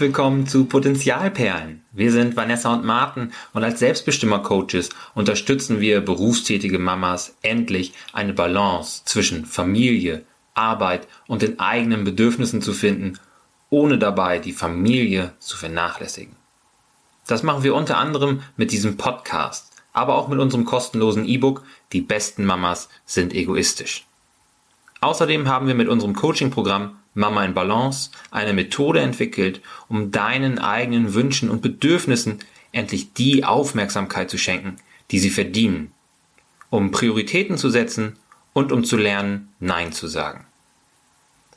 Willkommen zu Potenzialperlen. Wir sind Vanessa und Martin und als Selbstbestimmer-Coaches unterstützen wir berufstätige Mamas endlich eine Balance zwischen Familie, Arbeit und den eigenen Bedürfnissen zu finden, ohne dabei die Familie zu vernachlässigen. Das machen wir unter anderem mit diesem Podcast, aber auch mit unserem kostenlosen E-Book Die besten Mamas sind egoistisch. Außerdem haben wir mit unserem Coaching-Programm Mama in Balance eine Methode entwickelt, um deinen eigenen Wünschen und Bedürfnissen endlich die Aufmerksamkeit zu schenken, die sie verdienen, um Prioritäten zu setzen und um zu lernen, Nein zu sagen.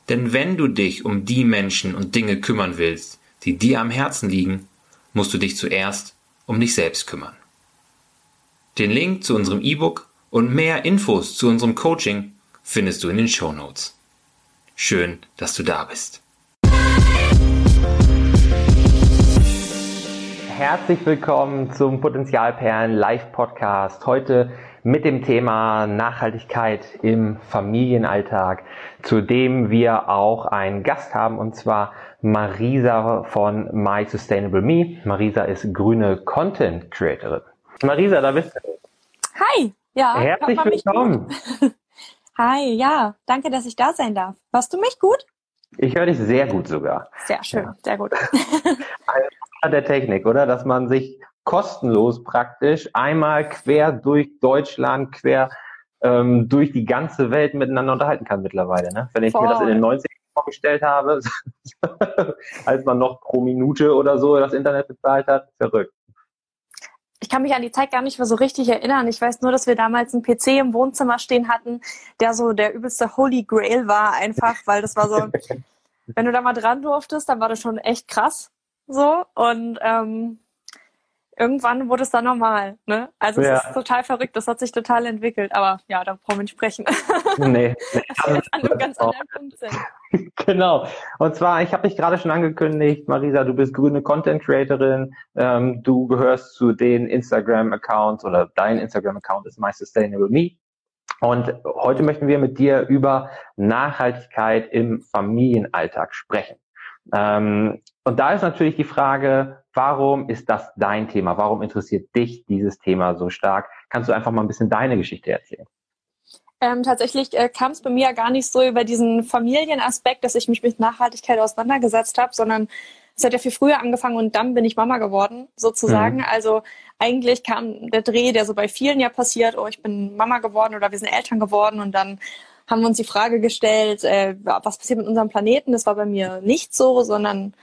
Denn wenn du dich um die Menschen und Dinge kümmern willst, die dir am Herzen liegen, musst du dich zuerst um dich selbst kümmern. Den Link zu unserem E-Book und mehr Infos zu unserem Coaching findest du in den Show Notes. Schön, dass du da bist. Herzlich willkommen zum Potenzialperlen Live Podcast. Heute mit dem Thema Nachhaltigkeit im Familienalltag, zu dem wir auch einen Gast haben und zwar Marisa von My Sustainable Me. Marisa ist grüne Content Creatorin. Marisa, da bist du. Hi, ja. Herzlich willkommen. Hi, ja, danke, dass ich da sein darf. Hörst du mich gut? Ich höre dich sehr gut sogar. Sehr schön, ja. sehr gut. Ein der Technik, oder? Dass man sich kostenlos praktisch einmal quer durch Deutschland, quer ähm, durch die ganze Welt miteinander unterhalten kann mittlerweile. Ne? Wenn ich Voll. mir das in den 90ern vorgestellt habe, als man noch pro Minute oder so das Internet bezahlt hat, verrückt ich kann mich an die Zeit gar nicht mehr so richtig erinnern. Ich weiß nur, dass wir damals einen PC im Wohnzimmer stehen hatten, der so der übelste Holy Grail war, einfach, weil das war so, wenn du da mal dran durftest, dann war das schon echt krass. So. Und ähm, irgendwann wurde es dann normal. Ne? Also ja. es ist total verrückt, das hat sich total entwickelt. Aber ja, da brauchen wir nicht sprechen. Nee. das wir jetzt an einem ganz anderen Punkt sind. Genau. Und zwar, ich habe dich gerade schon angekündigt, Marisa, du bist grüne Content Creatorin. Ähm, du gehörst zu den Instagram-Accounts oder dein Instagram-Account ist My Sustainable Me. Und heute möchten wir mit dir über Nachhaltigkeit im Familienalltag sprechen. Ähm, und da ist natürlich die Frage, warum ist das dein Thema? Warum interessiert dich dieses Thema so stark? Kannst du einfach mal ein bisschen deine Geschichte erzählen? Ähm, tatsächlich äh, kam es bei mir ja gar nicht so über diesen Familienaspekt, dass ich mich mit Nachhaltigkeit auseinandergesetzt habe, sondern es hat ja viel früher angefangen und dann bin ich Mama geworden, sozusagen. Mhm. Also eigentlich kam der Dreh, der so bei vielen ja passiert, oh, ich bin Mama geworden oder wir sind Eltern geworden und dann haben wir uns die Frage gestellt, äh, was passiert mit unserem Planeten? Das war bei mir nicht so, sondern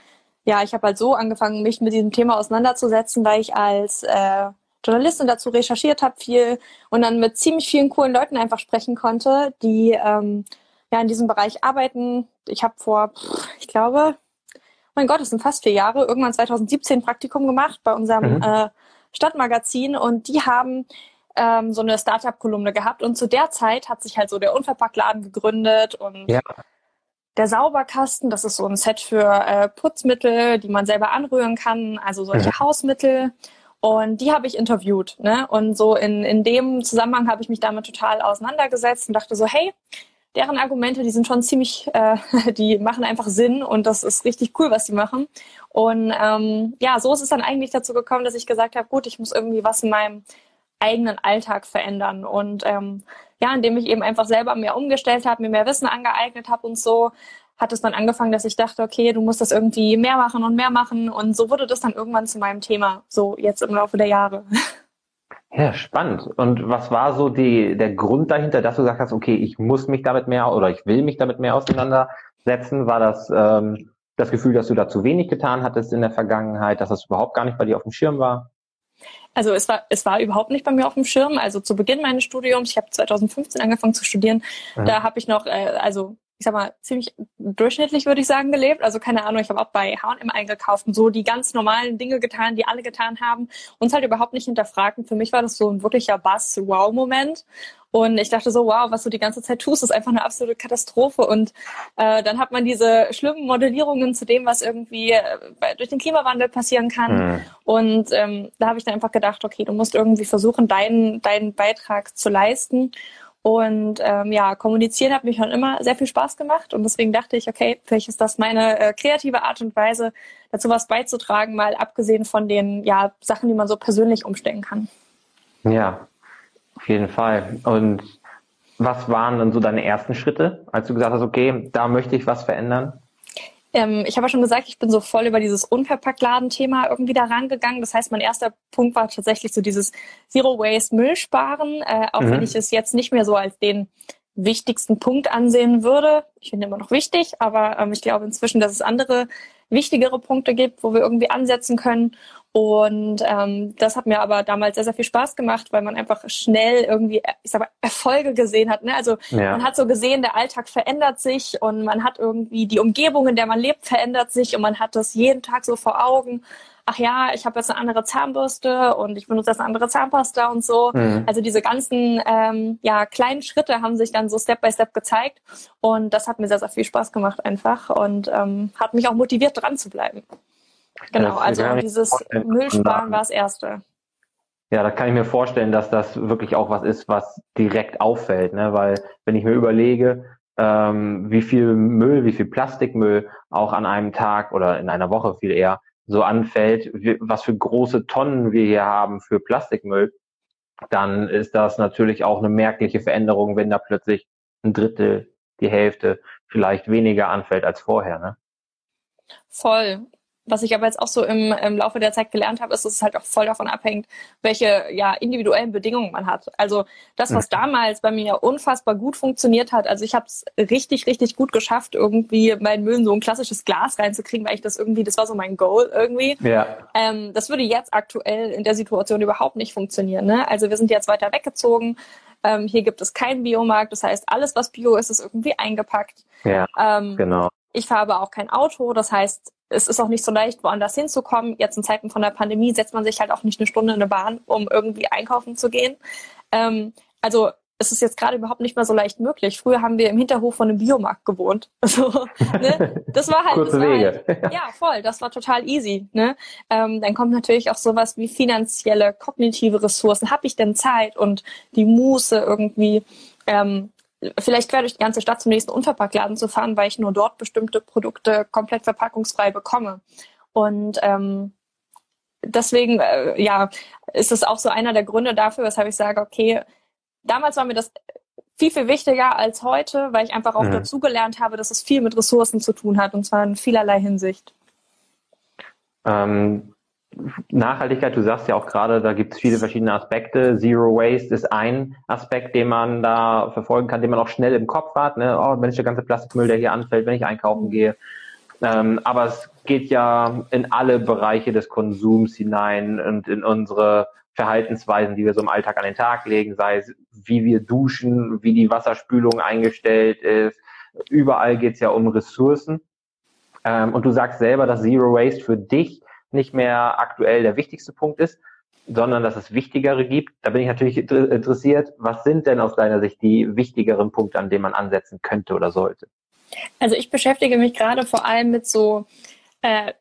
ja, ich habe halt so angefangen, mich mit diesem Thema auseinanderzusetzen, weil ich als äh, Journalistin dazu recherchiert habe viel und dann mit ziemlich vielen coolen Leuten einfach sprechen konnte, die ähm, ja in diesem Bereich arbeiten. Ich habe vor, ich glaube, mein Gott, es sind fast vier Jahre, irgendwann 2017 ein Praktikum gemacht bei unserem mhm. äh, Stadtmagazin und die haben ähm, so eine Startup-Kolumne gehabt und zu der Zeit hat sich halt so der Unverpacktladen gegründet und ja. Der Sauberkasten, das ist so ein Set für äh, Putzmittel, die man selber anrühren kann, also solche mhm. Hausmittel. Und die habe ich interviewt. Ne? Und so in, in dem Zusammenhang habe ich mich damit total auseinandergesetzt und dachte so, hey, deren Argumente, die sind schon ziemlich, äh, die machen einfach Sinn und das ist richtig cool, was die machen. Und ähm, ja, so ist es dann eigentlich dazu gekommen, dass ich gesagt habe, gut, ich muss irgendwie was in meinem eigenen Alltag verändern. Und ähm, ja, indem ich eben einfach selber mehr umgestellt habe, mir mehr Wissen angeeignet habe und so, hat es dann angefangen, dass ich dachte, okay, du musst das irgendwie mehr machen und mehr machen. Und so wurde das dann irgendwann zu meinem Thema, so jetzt im Laufe der Jahre. Ja, spannend. Und was war so die, der Grund dahinter, dass du gesagt hast, okay, ich muss mich damit mehr oder ich will mich damit mehr auseinandersetzen? War das ähm, das Gefühl, dass du da zu wenig getan hattest in der Vergangenheit, dass das überhaupt gar nicht bei dir auf dem Schirm war? Also es war, es war überhaupt nicht bei mir auf dem Schirm. Also zu Beginn meines Studiums, ich habe 2015 angefangen zu studieren, mhm. da habe ich noch, äh, also ich sag mal, ziemlich durchschnittlich, würde ich sagen, gelebt. Also keine Ahnung, ich habe auch bei H&M eingekauft und so die ganz normalen Dinge getan, die alle getan haben. Uns halt überhaupt nicht hinterfragt. Und für mich war das so ein wirklicher Bass-Wow-Moment. Und ich dachte so, wow, was du die ganze Zeit tust, ist einfach eine absolute Katastrophe. Und äh, dann hat man diese schlimmen Modellierungen zu dem, was irgendwie äh, durch den Klimawandel passieren kann. Mhm. Und ähm, da habe ich dann einfach gedacht, okay, du musst irgendwie versuchen, deinen, deinen Beitrag zu leisten. Und ähm, ja, kommunizieren hat mich schon immer sehr viel Spaß gemacht und deswegen dachte ich, okay, vielleicht ist das meine äh, kreative Art und Weise, dazu was beizutragen, mal abgesehen von den ja, Sachen, die man so persönlich umstellen kann. Ja, auf jeden Fall. Und was waren dann so deine ersten Schritte, als du gesagt hast, okay, da möchte ich was verändern? Ähm, ich habe ja schon gesagt, ich bin so voll über dieses Unverpacktladen-Thema irgendwie da rangegangen. Das heißt, mein erster Punkt war tatsächlich so dieses Zero Waste Müll sparen, äh, auch mhm. wenn ich es jetzt nicht mehr so als den wichtigsten Punkt ansehen würde. Ich finde immer noch wichtig, aber ähm, ich glaube inzwischen, dass es andere wichtigere Punkte gibt, wo wir irgendwie ansetzen können. Und ähm, das hat mir aber damals sehr, sehr viel Spaß gemacht, weil man einfach schnell irgendwie, ich sag mal, Erfolge gesehen hat. Ne? Also ja. man hat so gesehen, der Alltag verändert sich und man hat irgendwie die Umgebung, in der man lebt, verändert sich und man hat das jeden Tag so vor Augen. Ach ja, ich habe jetzt eine andere Zahnbürste und ich benutze jetzt eine andere Zahnpasta und so. Mhm. Also diese ganzen ähm, ja, kleinen Schritte haben sich dann so Step by Step gezeigt und das hat mir sehr, sehr viel Spaß gemacht einfach und ähm, hat mich auch motiviert, dran zu bleiben. Genau, also dieses Müllsparen war das Erste. Ja, da kann ich mir vorstellen, dass das wirklich auch was ist, was direkt auffällt, ne? Weil wenn ich mir überlege, ähm, wie viel Müll, wie viel Plastikmüll auch an einem Tag oder in einer Woche viel eher so anfällt, was für große Tonnen wir hier haben für Plastikmüll, dann ist das natürlich auch eine merkliche Veränderung, wenn da plötzlich ein Drittel, die Hälfte vielleicht weniger anfällt als vorher. Ne? Voll. Was ich aber jetzt auch so im, im Laufe der Zeit gelernt habe, ist, dass es halt auch voll davon abhängt, welche ja, individuellen Bedingungen man hat. Also das, was damals bei mir unfassbar gut funktioniert hat, also ich habe es richtig, richtig gut geschafft, irgendwie meinen Müll in so ein klassisches Glas reinzukriegen, weil ich das irgendwie, das war so mein Goal irgendwie. Ja. Ähm, das würde jetzt aktuell in der Situation überhaupt nicht funktionieren. Ne? Also wir sind jetzt weiter weggezogen. Ähm, hier gibt es keinen Biomarkt, das heißt, alles, was Bio ist, ist irgendwie eingepackt. Ja, ähm, genau. Ich fahre aber auch kein Auto, das heißt, es ist auch nicht so leicht, woanders hinzukommen. Jetzt in Zeiten von der Pandemie setzt man sich halt auch nicht eine Stunde in eine Bahn, um irgendwie einkaufen zu gehen. Ähm, also es ist jetzt gerade überhaupt nicht mehr so leicht möglich. Früher haben wir im Hinterhof von einem Biomarkt gewohnt. Also, ne? Das war halt, Kurze das war Wege. Halt, ja, voll, das war total easy. Ne? Ähm, dann kommt natürlich auch sowas wie finanzielle, kognitive Ressourcen. Habe ich denn Zeit und die Muße irgendwie ähm, vielleicht quer durch die ganze Stadt zum nächsten Unverpacktladen zu fahren, weil ich nur dort bestimmte Produkte komplett verpackungsfrei bekomme. Und ähm, deswegen, äh, ja, ist es auch so einer der Gründe dafür, weshalb ich sage, okay, damals war mir das viel, viel wichtiger als heute, weil ich einfach auch mhm. dazugelernt habe, dass es viel mit Ressourcen zu tun hat, und zwar in vielerlei Hinsicht. Ähm, Nachhaltigkeit, du sagst ja auch gerade, da gibt es viele verschiedene Aspekte. Zero Waste ist ein Aspekt, den man da verfolgen kann, den man auch schnell im Kopf hat. Ne? Oh, wenn ich der ganze Plastikmüll, der hier anfällt, wenn ich einkaufen gehe. Ähm, aber es geht ja in alle Bereiche des Konsums hinein und in unsere Verhaltensweisen, die wir so im Alltag an den Tag legen, sei es wie wir duschen, wie die Wasserspülung eingestellt ist. Überall geht es ja um Ressourcen. Ähm, und du sagst selber, dass Zero Waste für dich nicht mehr aktuell der wichtigste Punkt ist, sondern dass es wichtigere gibt. Da bin ich natürlich interessiert, was sind denn aus deiner Sicht die wichtigeren Punkte, an denen man ansetzen könnte oder sollte? Also ich beschäftige mich gerade vor allem mit so äh,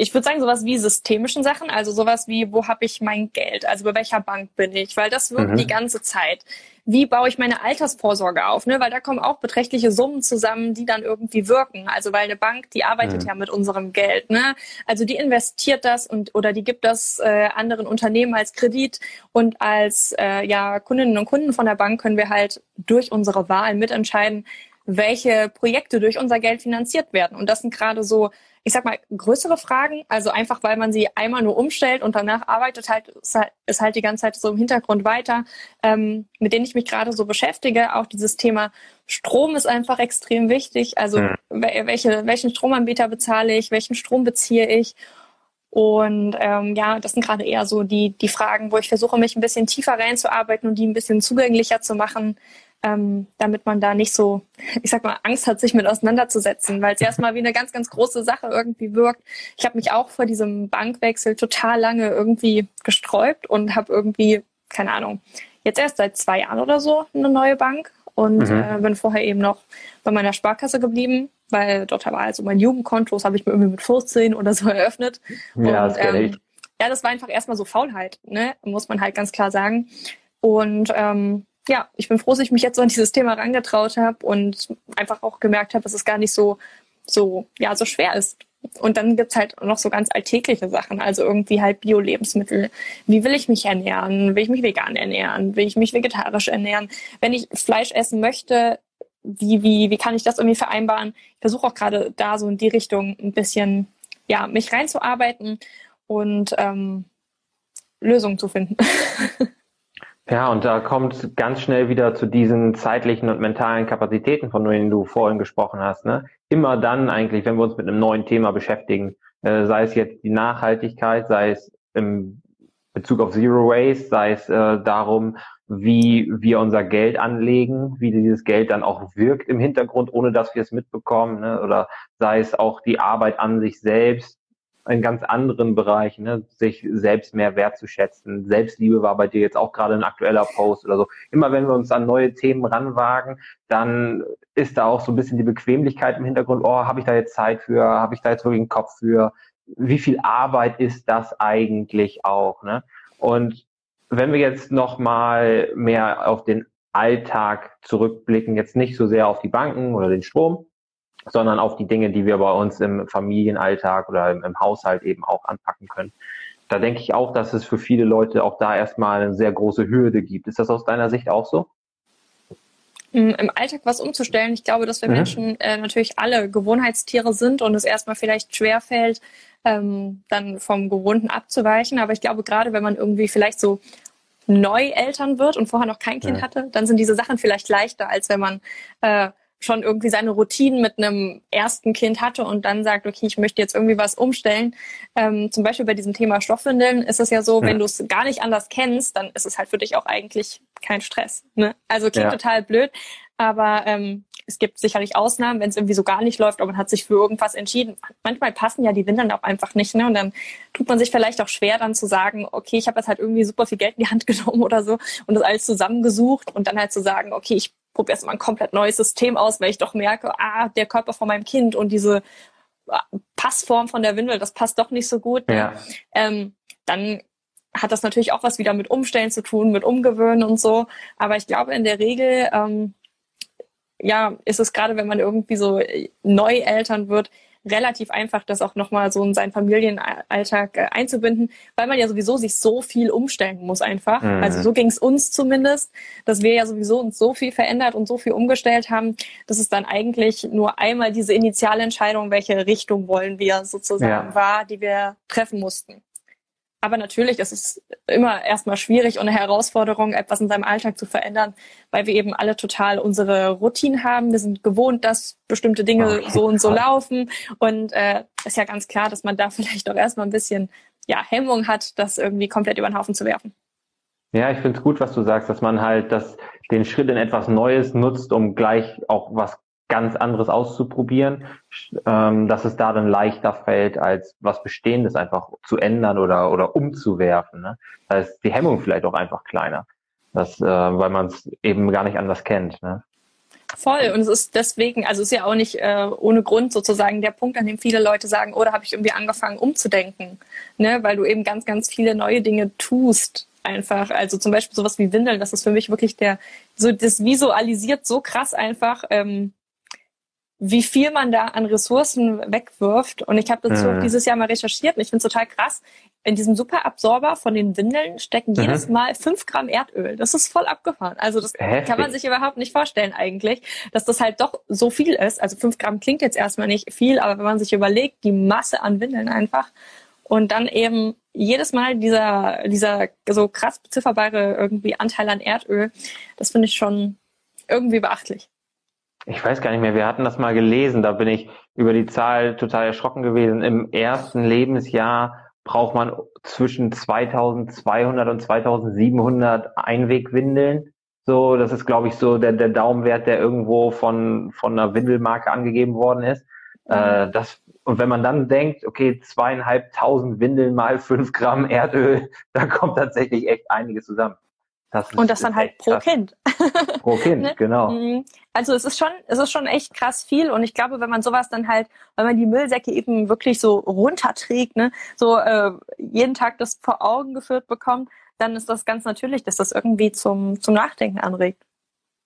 ich würde sagen, sowas wie systemischen Sachen, also sowas wie, wo habe ich mein Geld, also bei welcher Bank bin ich, weil das wirkt mhm. die ganze Zeit. Wie baue ich meine Altersvorsorge auf, ne? weil da kommen auch beträchtliche Summen zusammen, die dann irgendwie wirken. Also weil eine Bank, die arbeitet mhm. ja mit unserem Geld, ne? Also die investiert das und oder die gibt das äh, anderen Unternehmen als Kredit und als äh, ja Kundinnen und Kunden von der Bank können wir halt durch unsere Wahl mitentscheiden, welche Projekte durch unser Geld finanziert werden. Und das sind gerade so ich sag mal, größere Fragen, also einfach weil man sie einmal nur umstellt und danach arbeitet halt, ist halt, ist halt die ganze Zeit so im Hintergrund weiter, ähm, mit denen ich mich gerade so beschäftige. Auch dieses Thema Strom ist einfach extrem wichtig. Also mhm. welche, welchen Stromanbieter bezahle ich, welchen Strom beziehe ich? Und ähm, ja, das sind gerade eher so die, die Fragen, wo ich versuche, mich ein bisschen tiefer reinzuarbeiten und die ein bisschen zugänglicher zu machen, ähm, damit man da nicht so, ich sag mal, Angst hat, sich mit auseinanderzusetzen, weil es erstmal wie eine ganz, ganz große Sache irgendwie wirkt. Ich habe mich auch vor diesem Bankwechsel total lange irgendwie gesträubt und habe irgendwie, keine Ahnung, jetzt erst seit zwei Jahren oder so eine neue Bank und mhm. äh, bin vorher eben noch bei meiner Sparkasse geblieben, weil dort war also mein Jugendkonto, das habe ich mir irgendwie mit 14 oder so eröffnet. Ja, und, das ähm, ja, das war einfach erstmal so Faulheit, ne? muss man halt ganz klar sagen. Und ähm, ja, ich bin froh, dass ich mich jetzt so an dieses Thema rangetraut habe und einfach auch gemerkt habe, dass es gar nicht so, so, ja, so schwer ist. Und dann gibt's halt noch so ganz alltägliche Sachen, also irgendwie halt Bio-Lebensmittel. Wie will ich mich ernähren? Will ich mich vegan ernähren? Will ich mich vegetarisch ernähren? Wenn ich Fleisch essen möchte, wie, wie, wie kann ich das irgendwie vereinbaren? Ich versuche auch gerade da so in die Richtung ein bisschen, ja, mich reinzuarbeiten und ähm, Lösungen zu finden. Ja, und da kommt ganz schnell wieder zu diesen zeitlichen und mentalen Kapazitäten, von denen du vorhin gesprochen hast. Ne? Immer dann eigentlich, wenn wir uns mit einem neuen Thema beschäftigen, äh, sei es jetzt die Nachhaltigkeit, sei es im Bezug auf Zero Waste, sei es äh, darum, wie wir unser Geld anlegen, wie dieses Geld dann auch wirkt im Hintergrund, ohne dass wir es mitbekommen, ne? oder sei es auch die Arbeit an sich selbst, in ganz anderen Bereichen, ne? sich selbst mehr wertzuschätzen. Selbstliebe war bei dir jetzt auch gerade ein aktueller Post oder so. Immer wenn wir uns an neue Themen ranwagen, dann ist da auch so ein bisschen die Bequemlichkeit im Hintergrund, oh, habe ich da jetzt Zeit für, habe ich da jetzt wirklich einen Kopf für, wie viel Arbeit ist das eigentlich auch? Ne? Und wenn wir jetzt nochmal mehr auf den Alltag zurückblicken, jetzt nicht so sehr auf die Banken oder den Strom, sondern auf die Dinge, die wir bei uns im Familienalltag oder im, im Haushalt eben auch anpacken können. Da denke ich auch, dass es für viele Leute auch da erstmal eine sehr große Hürde gibt. Ist das aus deiner Sicht auch so? Im Alltag was umzustellen. Ich glaube, dass wir mhm. Menschen äh, natürlich alle Gewohnheitstiere sind und es erstmal vielleicht schwerfällt, ähm, dann vom Gewohnten abzuweichen. Aber ich glaube, gerade wenn man irgendwie vielleicht so neu Eltern wird und vorher noch kein Kind ja. hatte, dann sind diese Sachen vielleicht leichter, als wenn man äh, schon irgendwie seine Routinen mit einem ersten Kind hatte und dann sagt, okay, ich möchte jetzt irgendwie was umstellen. Ähm, zum Beispiel bei diesem Thema Stoffwindeln ist es ja so, ja. wenn du es gar nicht anders kennst, dann ist es halt für dich auch eigentlich kein Stress. Ne? Also klingt ja. total blöd, aber ähm, es gibt sicherlich Ausnahmen, wenn es irgendwie so gar nicht läuft, aber man hat sich für irgendwas entschieden. Manchmal passen ja die Windeln auch einfach nicht, ne? Und dann tut man sich vielleicht auch schwer, dann zu sagen, okay, ich habe jetzt halt irgendwie super viel Geld in die Hand genommen oder so und das alles zusammengesucht und dann halt zu sagen, okay, ich probiere erstmal ein komplett neues System aus, weil ich doch merke, ah, der Körper von meinem Kind und diese ah, Passform von der Windel, das passt doch nicht so gut. Ne? Ja. Ähm, dann hat das natürlich auch was wieder mit Umstellen zu tun, mit Umgewöhnen und so. Aber ich glaube, in der Regel, ähm, ja, ist es gerade, wenn man irgendwie so neu Eltern wird, relativ einfach, das auch nochmal so in seinen Familienalltag äh, einzubinden, weil man ja sowieso sich so viel umstellen muss einfach. Mhm. Also so ging es uns zumindest, dass wir ja sowieso uns so viel verändert und so viel umgestellt haben, dass es dann eigentlich nur einmal diese Initialentscheidung, welche Richtung wollen wir sozusagen ja. war, die wir treffen mussten. Aber natürlich ist es immer erstmal schwierig und eine Herausforderung, etwas in seinem Alltag zu verändern, weil wir eben alle total unsere Routinen haben. Wir sind gewohnt, dass bestimmte Dinge so und so laufen. Und äh, ist ja ganz klar, dass man da vielleicht auch erstmal ein bisschen ja, Hemmung hat, das irgendwie komplett über den Haufen zu werfen. Ja, ich finde es gut, was du sagst, dass man halt das, den Schritt in etwas Neues nutzt, um gleich auch was ganz anderes auszuprobieren, ähm, dass es da dann leichter fällt, als was Bestehendes einfach zu ändern oder, oder umzuwerfen. Ne? Da ist die Hemmung vielleicht auch einfach kleiner, das, äh, weil man es eben gar nicht anders kennt. Ne? Voll. Und es ist deswegen, also es ist ja auch nicht äh, ohne Grund sozusagen der Punkt, an dem viele Leute sagen, oh, da habe ich irgendwie angefangen umzudenken. Ne? Weil du eben ganz, ganz viele neue Dinge tust einfach. Also zum Beispiel sowas wie Windeln, das ist für mich wirklich der, so das visualisiert so krass einfach, ähm, wie viel man da an Ressourcen wegwirft. Und ich habe dazu mhm. dieses Jahr mal recherchiert und ich finde es total krass. In diesem Superabsorber von den Windeln stecken mhm. jedes Mal fünf Gramm Erdöl. Das ist voll abgefahren. Also das Heftig. kann man sich überhaupt nicht vorstellen eigentlich, dass das halt doch so viel ist. Also fünf Gramm klingt jetzt erstmal nicht viel, aber wenn man sich überlegt, die Masse an Windeln einfach und dann eben jedes Mal dieser, dieser so krass bezifferbare irgendwie Anteil an Erdöl, das finde ich schon irgendwie beachtlich ich weiß gar nicht mehr, wir hatten das mal gelesen, da bin ich über die Zahl total erschrocken gewesen. Im ersten Lebensjahr braucht man zwischen 2200 und 2700 Einwegwindeln. So, das ist, glaube ich, so der, der Daumenwert, der irgendwo von, von einer Windelmarke angegeben worden ist. Mhm. Äh, das, und wenn man dann denkt, okay, zweieinhalbtausend Windeln mal fünf Gramm Erdöl, da kommt tatsächlich echt einiges zusammen. Das ist, und das dann halt pro krass. Kind. Pro Kind, ne? genau. Also es ist schon, es ist schon echt krass viel. Und ich glaube, wenn man sowas dann halt, wenn man die Müllsäcke eben wirklich so runterträgt, ne, so äh, jeden Tag das vor Augen geführt bekommt, dann ist das ganz natürlich, dass das irgendwie zum, zum Nachdenken anregt.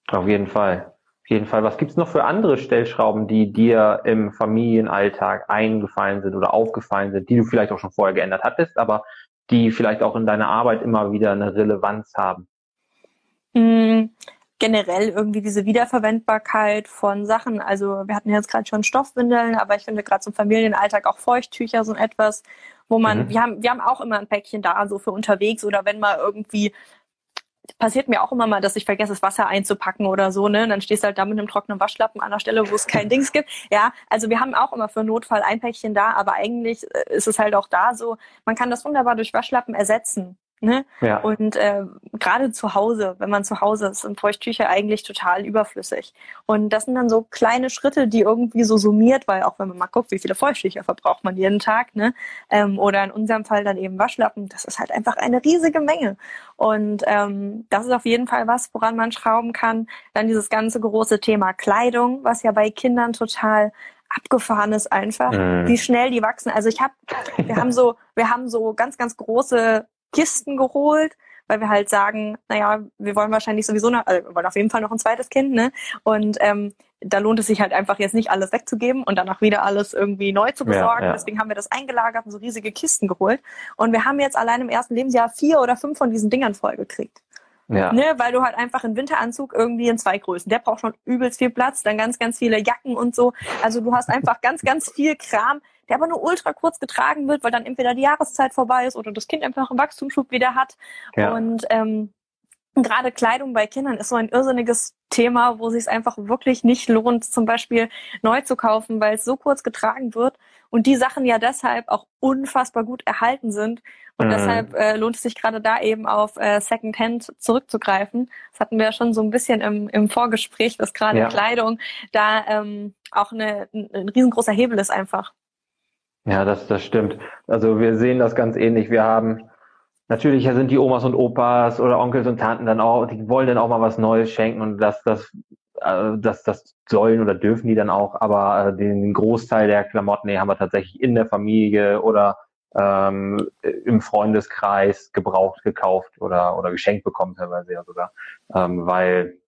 Auf jeden Fall. Auf jeden Fall. Was gibt's noch für andere Stellschrauben, die dir im Familienalltag eingefallen sind oder aufgefallen sind, die du vielleicht auch schon vorher geändert hattest, aber die vielleicht auch in deiner Arbeit immer wieder eine Relevanz haben? Generell irgendwie diese Wiederverwendbarkeit von Sachen. Also wir hatten jetzt gerade schon Stoffwindeln, aber ich finde gerade zum Familienalltag auch Feuchttücher so etwas, wo man, mhm. wir haben, wir haben auch immer ein Päckchen da, so für unterwegs oder wenn mal irgendwie passiert mir auch immer mal, dass ich vergesse, das Wasser einzupacken oder so, ne? Und dann stehst du halt da mit einem trockenen Waschlappen an der Stelle, wo es kein Dings gibt. Ja, also wir haben auch immer für Notfall ein Päckchen da, aber eigentlich äh, ist es halt auch da so, man kann das wunderbar durch Waschlappen ersetzen. Ne? Ja. Und äh, gerade zu Hause, wenn man zu Hause ist, sind Feuchttücher eigentlich total überflüssig. Und das sind dann so kleine Schritte, die irgendwie so summiert, weil auch wenn man mal guckt, wie viele Feuchttücher verbraucht man jeden Tag, ne? Ähm, oder in unserem Fall dann eben Waschlappen, das ist halt einfach eine riesige Menge. Und ähm, das ist auf jeden Fall was, woran man schrauben kann. Dann dieses ganze große Thema Kleidung, was ja bei Kindern total abgefahren ist einfach, mhm. wie schnell die wachsen. Also ich habe, wir haben so, wir haben so ganz, ganz große Kisten geholt, weil wir halt sagen, naja, wir wollen wahrscheinlich sowieso noch, also wir wollen auf jeden Fall noch ein zweites Kind, ne? Und ähm, da lohnt es sich halt einfach jetzt nicht alles wegzugeben und danach wieder alles irgendwie neu zu besorgen. Ja, ja. Deswegen haben wir das eingelagert und so riesige Kisten geholt. Und wir haben jetzt allein im ersten Lebensjahr vier oder fünf von diesen Dingern vollgekriegt. Ja. Ne, weil du halt einfach einen Winteranzug irgendwie in zwei Größen. Der braucht schon übelst viel Platz, dann ganz, ganz viele Jacken und so. Also du hast einfach ganz, ganz viel Kram, der aber nur ultra kurz getragen wird, weil dann entweder die Jahreszeit vorbei ist oder das Kind einfach einen Wachstumsschub wieder hat. Ja. Und ähm, gerade Kleidung bei Kindern ist so ein irrsinniges Thema, wo sich es einfach wirklich nicht lohnt, zum Beispiel neu zu kaufen, weil es so kurz getragen wird und die Sachen ja deshalb auch unfassbar gut erhalten sind. Und mhm. deshalb äh, lohnt es sich gerade da eben auf äh, Secondhand zurückzugreifen. Das hatten wir ja schon so ein bisschen im, im Vorgespräch, dass gerade ja. Kleidung da ähm, auch eine, ein, ein riesengroßer Hebel ist einfach. Ja, das, das stimmt. Also wir sehen das ganz ähnlich. Wir haben natürlich sind die Omas und Opas oder Onkels und Tanten dann auch, die wollen dann auch mal was Neues schenken und das, das, äh, das, das sollen oder dürfen die dann auch, aber äh, den Großteil der Klamotten nee, haben wir tatsächlich in der Familie oder ähm, im Freundeskreis gebraucht gekauft oder, oder geschenkt bekommen teilweise ja sogar, ähm, weil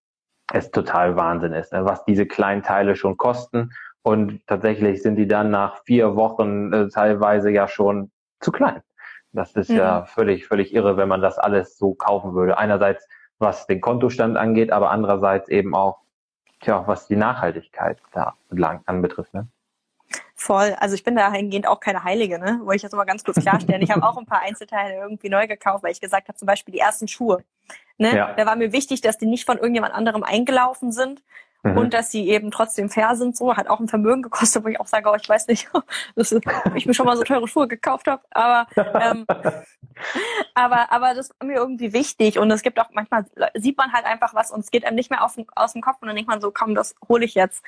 es total Wahnsinn ist, ne? was diese kleinen Teile schon kosten und tatsächlich sind die dann nach vier Wochen äh, teilweise ja schon zu klein. Das ist mhm. ja völlig, völlig irre, wenn man das alles so kaufen würde. Einerseits, was den Kontostand angeht, aber andererseits eben auch, tja, was die Nachhaltigkeit da lang anbetrifft. Ne? Voll. Also ich bin dahingehend auch keine Heilige, ne? Wollte ich jetzt mal ganz kurz klarstellen. ich habe auch ein paar Einzelteile irgendwie neu gekauft, weil ich gesagt habe, zum Beispiel die ersten Schuhe. Ne? Ja. Da war mir wichtig, dass die nicht von irgendjemand anderem eingelaufen sind, Mhm. Und dass sie eben trotzdem fair sind, so hat auch ein Vermögen gekostet, wo ich auch sage, oh, ich weiß nicht, dass ich mir schon mal so teure Schuhe gekauft habe. Aber, ähm, aber, aber das ist mir irgendwie wichtig. Und es gibt auch manchmal sieht man halt einfach was und es geht einem nicht mehr aus, aus dem Kopf und dann denkt man so, komm, das hole ich jetzt.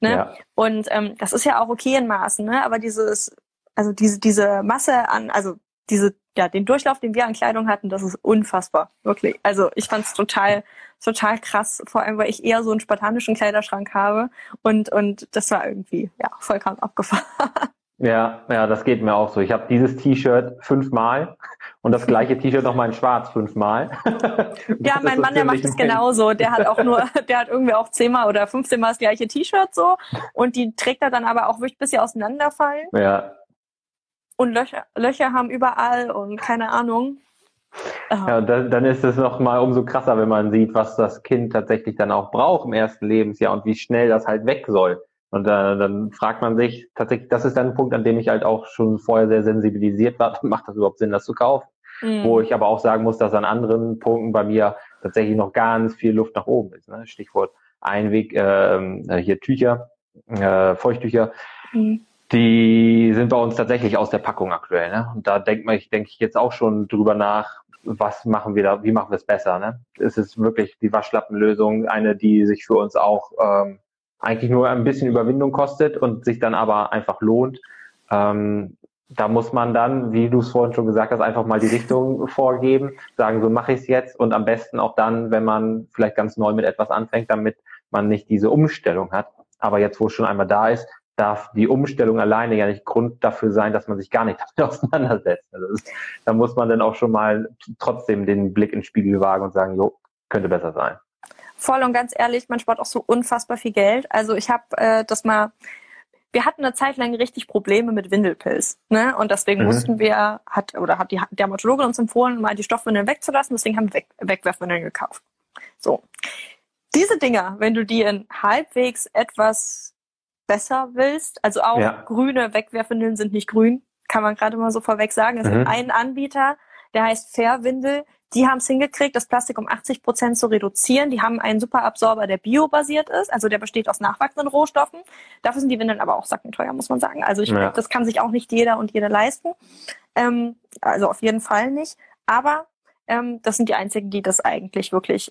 Ne? Ja. Und ähm, das ist ja auch okay in Maßen, ne? Aber dieses, also diese, diese Masse an, also diese, ja, den Durchlauf, den wir an Kleidung hatten, das ist unfassbar, wirklich. Also ich fand es total, total krass, vor allem, weil ich eher so einen spartanischen Kleiderschrank habe und, und das war irgendwie, ja, vollkommen abgefahren. Ja, ja, das geht mir auch so. Ich habe dieses T-Shirt fünfmal und das gleiche T-Shirt nochmal in schwarz fünfmal. ja, mein Mann, der macht es genauso. Der hat auch nur, der hat irgendwie auch zehnmal oder fünfzehnmal das gleiche T-Shirt so und die trägt er dann aber auch wirklich bis sie auseinanderfallen. Ja, und Löcher, Löcher haben überall und keine Ahnung. Ja, dann, dann ist es noch mal umso krasser, wenn man sieht, was das Kind tatsächlich dann auch braucht im ersten Lebensjahr und wie schnell das halt weg soll. Und äh, dann fragt man sich tatsächlich, das ist dann ein Punkt, an dem ich halt auch schon vorher sehr sensibilisiert war, macht das überhaupt Sinn, das zu kaufen? Mhm. Wo ich aber auch sagen muss, dass an anderen Punkten bei mir tatsächlich noch ganz viel Luft nach oben ist. Ne? Stichwort Einweg, äh, hier Tücher, äh, Feuchttücher. Mhm die sind bei uns tatsächlich aus der Packung aktuell. Ne? Und da denkt man, ich denke ich jetzt auch schon drüber nach, was machen wir da, wie machen wir es besser. Ne? Es ist wirklich die Waschlappenlösung, eine, die sich für uns auch ähm, eigentlich nur ein bisschen Überwindung kostet und sich dann aber einfach lohnt. Ähm, da muss man dann, wie du es vorhin schon gesagt hast, einfach mal die Richtung vorgeben, sagen, so mache ich es jetzt und am besten auch dann, wenn man vielleicht ganz neu mit etwas anfängt, damit man nicht diese Umstellung hat. Aber jetzt, wo es schon einmal da ist, darf die Umstellung alleine ja nicht Grund dafür sein, dass man sich gar nicht damit auseinandersetzt. Also das, da muss man dann auch schon mal trotzdem den Blick ins Spiegel wagen und sagen, jo, könnte besser sein. Voll und ganz ehrlich, man spart auch so unfassbar viel Geld. Also ich habe äh, das mal wir hatten eine Zeit lang richtig Probleme mit Windelpilz. Ne? Und deswegen mhm. mussten wir, hat oder hat die Dermatologin uns empfohlen, mal die Stoffwindeln wegzulassen. Deswegen haben wir Weg, Wegwerfwindeln gekauft. So. Diese Dinger, wenn du die in halbwegs etwas besser willst, also auch ja. grüne Wegwerfwindeln sind nicht grün, kann man gerade mal so vorweg sagen. Es mhm. gibt einen Anbieter, der heißt Fairwindel. Die haben es hingekriegt, das Plastik um 80 Prozent zu reduzieren. Die haben einen Superabsorber, der biobasiert ist, also der besteht aus nachwachsenden Rohstoffen. Dafür sind die Windeln aber auch sackenteuer, muss man sagen. Also ich, ja. das kann sich auch nicht jeder und jede leisten. Ähm, also auf jeden Fall nicht. Aber ähm, das sind die einzigen, die das eigentlich wirklich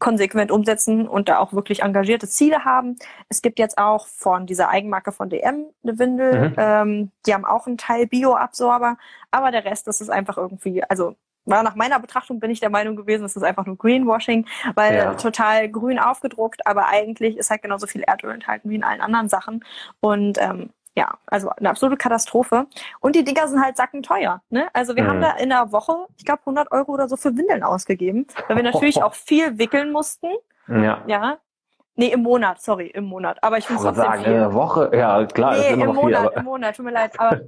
konsequent umsetzen und da auch wirklich engagierte Ziele haben. Es gibt jetzt auch von dieser Eigenmarke von DM eine Windel. Mhm. Ähm, die haben auch einen Teil Bioabsorber, aber der Rest, das ist einfach irgendwie, also war nach meiner Betrachtung bin ich der Meinung gewesen, es ist einfach nur Greenwashing, weil ja. total grün aufgedruckt, aber eigentlich ist halt genauso viel Erdöl enthalten wie in allen anderen Sachen. Und ähm, ja, also eine absolute Katastrophe. Und die Dinger sind halt sackenteuer. Ne? Also wir mhm. haben da in der Woche, ich glaube, 100 Euro oder so für Windeln ausgegeben, weil wir natürlich auch viel wickeln mussten. Ja. Ja. Nee, im Monat, sorry, im Monat. Aber ich muss trotzdem sagen, viel. in der Woche, ja, klar. Nee, im Monat, viel, im Monat, tut mir leid. Aber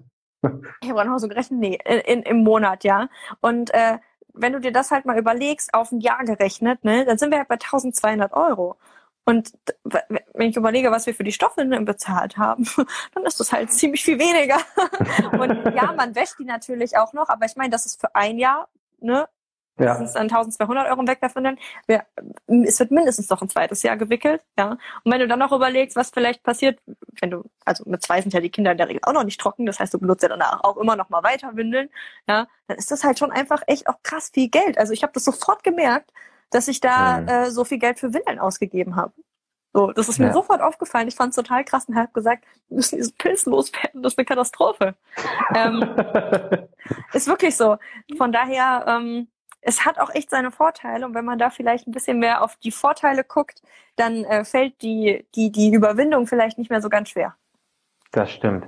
ich habe noch so gerechnet, nee, in, in, im Monat, ja. Und äh, wenn du dir das halt mal überlegst, auf ein Jahr gerechnet, ne, dann sind wir halt bei 1200 Euro. Und wenn ich überlege, was wir für die Stoffe bezahlt haben, dann ist das halt ziemlich viel weniger. Und ja, man wäscht die natürlich auch noch, aber ich meine, das ist für ein Jahr, ne? Ja. Das sind dann 1200 Euro im Wegwerfen. Wir, es wird mindestens noch ein zweites Jahr gewickelt, ja. Und wenn du dann noch überlegst, was vielleicht passiert, wenn du, also mit zwei sind ja die Kinder in der Regel auch noch nicht trocken, das heißt, du benutzt ja danach auch immer noch mal weiter Windeln, ja, dann ist das halt schon einfach echt auch krass viel Geld. Also ich habe das sofort gemerkt, dass ich da mhm. äh, so viel Geld für Windeln ausgegeben habe. So, das ist mir ja. sofort aufgefallen. Ich fand es total krass und habe gesagt, wir müssen diesen Pilz loswerden, das ist eine Katastrophe. ähm, ist wirklich so. Von daher, ähm, es hat auch echt seine Vorteile und wenn man da vielleicht ein bisschen mehr auf die Vorteile guckt, dann äh, fällt die, die, die Überwindung vielleicht nicht mehr so ganz schwer. Das stimmt.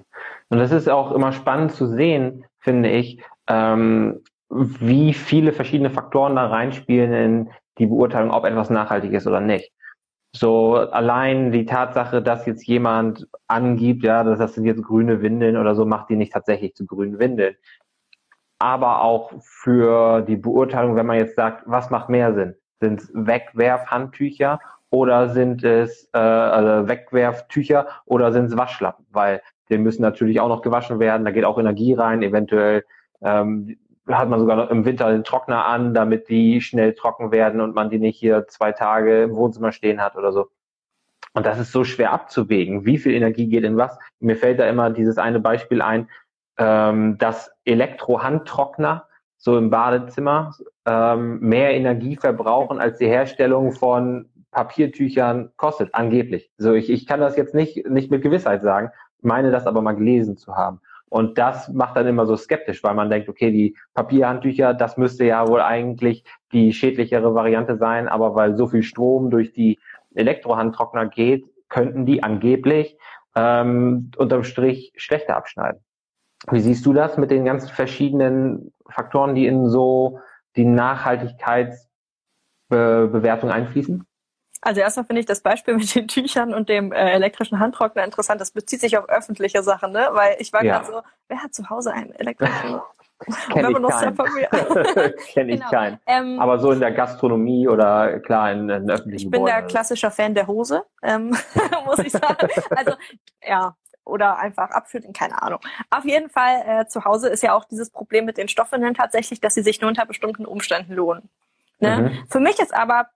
Und das ist auch immer spannend zu sehen, finde ich, ähm, wie viele verschiedene Faktoren da reinspielen in die Beurteilung, ob etwas nachhaltig ist oder nicht. So allein die Tatsache, dass jetzt jemand angibt, ja, das sind jetzt grüne Windeln oder so, macht die nicht tatsächlich zu grünen Windeln. Aber auch für die Beurteilung, wenn man jetzt sagt, was macht mehr Sinn? Sind es Wegwerfhandtücher oder sind es äh, also Wegwerftücher oder sind es Waschlappen? Weil die müssen natürlich auch noch gewaschen werden, da geht auch Energie rein, eventuell ähm, hat man sogar im Winter den Trockner an, damit die schnell trocken werden und man die nicht hier zwei Tage im Wohnzimmer stehen hat oder so. Und das ist so schwer abzuwägen. Wie viel Energie geht in was? Mir fällt da immer dieses eine Beispiel ein, ähm, dass Elektrohandtrockner so im Badezimmer ähm, mehr Energie verbrauchen als die Herstellung von Papiertüchern kostet, angeblich. So, ich, ich kann das jetzt nicht, nicht mit Gewissheit sagen, meine das aber mal gelesen zu haben. Und das macht dann immer so skeptisch, weil man denkt, okay, die Papierhandtücher, das müsste ja wohl eigentlich die schädlichere Variante sein, aber weil so viel Strom durch die Elektrohandtrockner geht, könnten die angeblich ähm, unterm Strich schlechter abschneiden. Wie siehst du das mit den ganz verschiedenen Faktoren, die in so die Nachhaltigkeitsbewertung einfließen? Also erstmal finde ich das Beispiel mit den Tüchern und dem äh, elektrischen Handtrockner interessant. Das bezieht sich auf öffentliche Sachen, ne? Weil ich war ja. gerade so, wer hat zu Hause einen elektrischen Kenn ich keinen. Kenn ich genau. keinen. Ähm, Aber so in der Gastronomie oder klar in, in öffentlichen Ich bin Gebäuden. der klassischer Fan der Hose, ähm, muss ich sagen. Also ja, oder einfach abschütteln, keine Ahnung. Auf jeden Fall äh, zu Hause ist ja auch dieses Problem mit den Stoffen tatsächlich, dass sie sich nur unter bestimmten Umständen lohnen. Ne? Mhm. Für mich ist aber